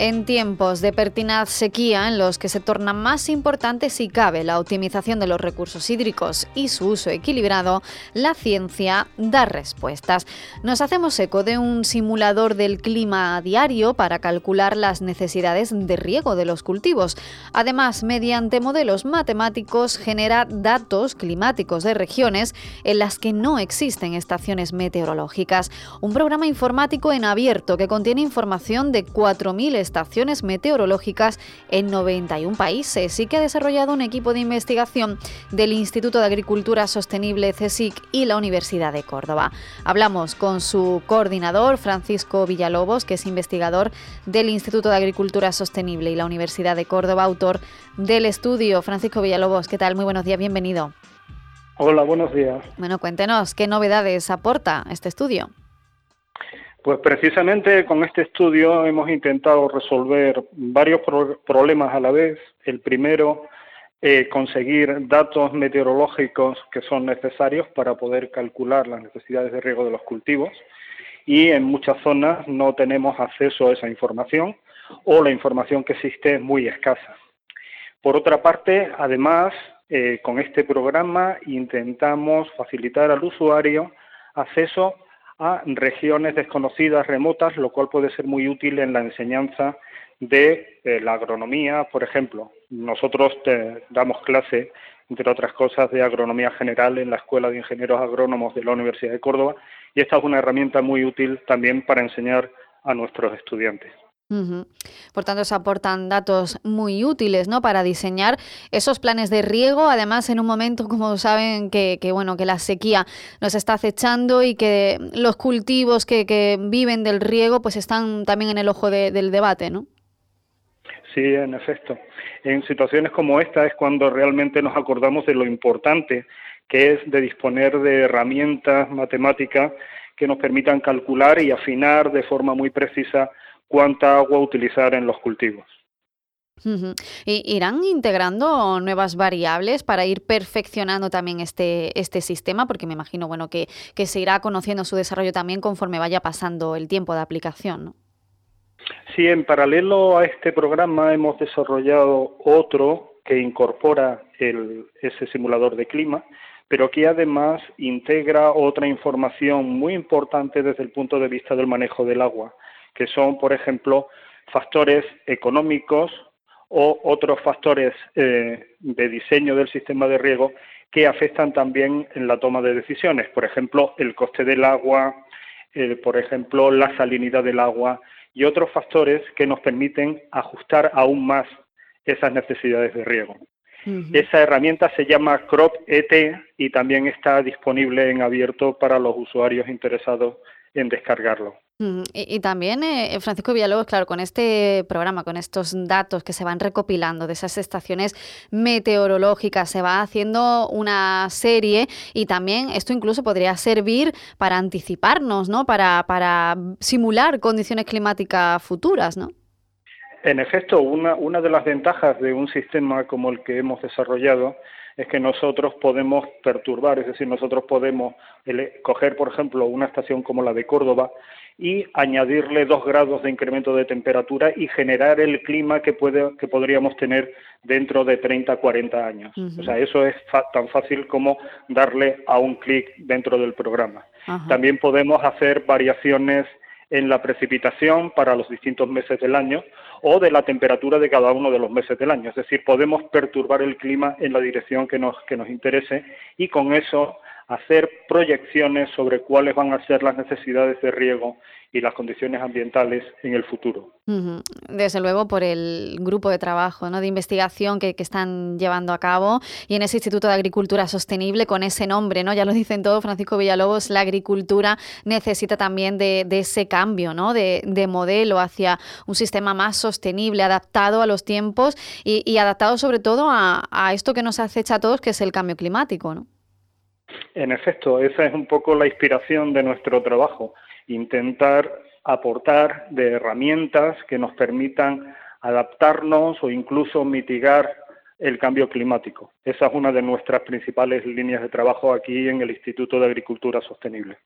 En tiempos de pertinaz sequía en los que se torna más importante si cabe la optimización de los recursos hídricos y su uso equilibrado, la ciencia da respuestas. Nos hacemos eco de un simulador del clima diario para calcular las necesidades de riego de los cultivos. Además, mediante modelos matemáticos genera datos climáticos de regiones en las que no existen estaciones meteorológicas. Un programa informático en abierto que contiene información de 4.000 estaciones meteorológicas en 91 países y que ha desarrollado un equipo de investigación del Instituto de Agricultura Sostenible CSIC y la Universidad de Córdoba. Hablamos con su coordinador, Francisco Villalobos, que es investigador del Instituto de Agricultura Sostenible y la Universidad de Córdoba, autor del estudio. Francisco Villalobos, ¿qué tal? Muy buenos días, bienvenido. Hola, buenos días. Bueno, cuéntenos, ¿qué novedades aporta este estudio? Pues precisamente con este estudio hemos intentado resolver varios problemas a la vez. El primero, eh, conseguir datos meteorológicos que son necesarios para poder calcular las necesidades de riego de los cultivos. Y en muchas zonas no tenemos acceso a esa información o la información que existe es muy escasa. Por otra parte, además, eh, con este programa intentamos facilitar al usuario acceso a regiones desconocidas, remotas, lo cual puede ser muy útil en la enseñanza de eh, la agronomía, por ejemplo. Nosotros damos clase, entre otras cosas, de agronomía general en la Escuela de Ingenieros Agrónomos de la Universidad de Córdoba y esta es una herramienta muy útil también para enseñar a nuestros estudiantes. Por tanto, se aportan datos muy útiles ¿no? para diseñar esos planes de riego. Además, en un momento, como saben, que, bueno, que la sequía nos está acechando y que los cultivos que, viven del riego pues están también en el ojo del debate, ¿no? Sí, en efecto. En situaciones como esta es cuando realmente nos acordamos de lo importante que es de disponer de herramientas matemáticas que nos permitan calcular y afinar de forma muy precisa cuánta agua utilizar en los cultivos. ¿Irán integrando nuevas variables para ir perfeccionando también este, este sistema? Porque me imagino bueno, que, que se irá conociendo su desarrollo también conforme vaya pasando el tiempo de aplicación. ¿no? Sí, en paralelo a este programa hemos desarrollado otro que incorpora el, ese simulador de clima, pero que además integra otra información muy importante desde el punto de vista del manejo del agua que son, por ejemplo, factores económicos o otros factores eh, de diseño del sistema de riego que afectan también en la toma de decisiones. Por ejemplo, el coste del agua, eh, por ejemplo, la salinidad del agua y otros factores que nos permiten ajustar aún más esas necesidades de riego. Esa herramienta se llama Crop ET y también está disponible en abierto para los usuarios interesados en descargarlo. Mm, y, también, eh, Francisco Villalobos, claro, con este programa, con estos datos que se van recopilando de esas estaciones meteorológicas, se va haciendo una serie y también esto incluso podría servir para anticiparnos, ¿no? Para, para simular condiciones climáticas futuras, ¿no? En efecto, una, una de las ventajas de un sistema como el que hemos desarrollado es que nosotros podemos perturbar, es decir, nosotros podemos coger, por ejemplo, una estación como la de Córdoba y añadirle dos grados de incremento de temperatura y generar el clima que, puede, que podríamos tener dentro de 30, 40 años. O sea, eso es tan fácil como darle a un clic dentro del programa. También podemos hacer variaciones en la precipitación para los distintos meses del año o de la temperatura de cada uno de los meses del año. Es decir, podemos perturbar el clima en la dirección que nos, que nos interese y con eso hacer proyecciones sobre cuáles van a ser las necesidades de riego y las condiciones ambientales en el futuro. Desde luego por el grupo de trabajo, ¿no? de investigación que, están llevando a cabo y en ese Instituto de Agricultura Sostenible con ese nombre, ¿no? Ya lo dicen todos, Francisco Villalobos, la agricultura necesita también de, ese cambio, ¿no? De, modelo hacia un sistema más sostenible, adaptado a los tiempos y, adaptado sobre todo a, a esto que nos acecha a todos, que es el cambio climático, ¿no? En efecto, esa es un poco la inspiración de nuestro trabajo intentar aportar de herramientas que nos permitan adaptarnos o incluso mitigar el cambio climático. Esa es una de nuestras principales líneas de trabajo aquí en el Instituto de Agricultura Sostenible.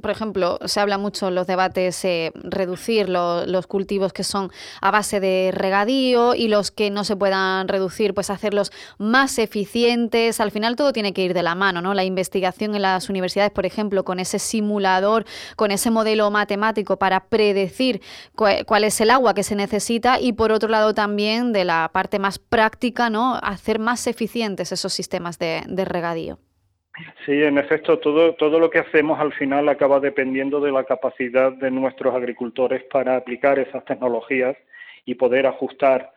por ejemplo, se habla mucho en los debates eh, reducir los cultivos que son a base de regadío y los que no se puedan reducir, pues hacerlos más eficientes. Al final todo tiene que ir de la mano, ¿no? La investigación en las universidades, por ejemplo, con ese simulador, con ese modelo matemático para predecir cuál es el agua que se necesita y por otro lado también de la parte más práctica, ¿no? Hacer más eficientes esos sistemas de, regadío. Sí, en efecto, todo, todo lo que hacemos al final acaba dependiendo de la capacidad de nuestros agricultores para aplicar esas tecnologías y poder ajustar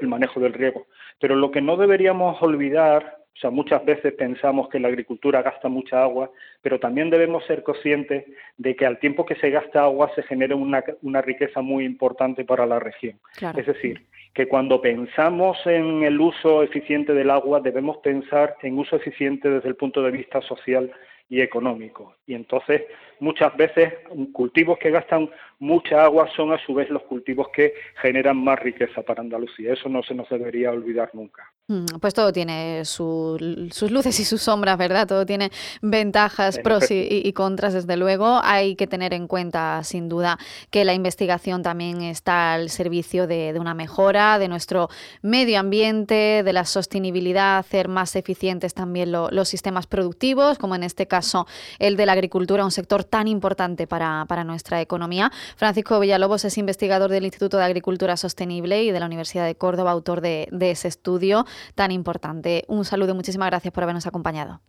el manejo del riego. Pero lo que no deberíamos olvidar, o sea, muchas veces pensamos que la agricultura gasta mucha agua, pero también debemos ser conscientes de que al tiempo que se gasta agua se genera una, una riqueza muy importante para la región. Es decir, que cuando pensamos en el uso eficiente del agua debemos pensar en uso eficiente desde el punto de vista social y económico. Y entonces muchas veces cultivos que gastan mucha agua son a su vez los cultivos que generan más riqueza para Andalucía. Eso no se nos debería olvidar nunca. Mm, pues todo tiene sus luces y sus sombras, ¿verdad? Todo tiene ventajas, pros y, contras, desde luego. Hay que tener en cuenta, sin duda, que la investigación también está al servicio de, una mejora de nuestro medio ambiente, de la sostenibilidad, hacer más eficientes también los sistemas productivos, como en este caso el de la agricultura, un sector tan importante para, nuestra economía. Francisco Villalobos es investigador del Instituto de Agricultura Sostenible y de la Universidad de Córdoba, autor de ese estudio tan importante. Un saludo y muchísimas gracias por habernos acompañado.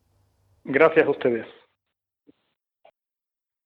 Gracias a ustedes.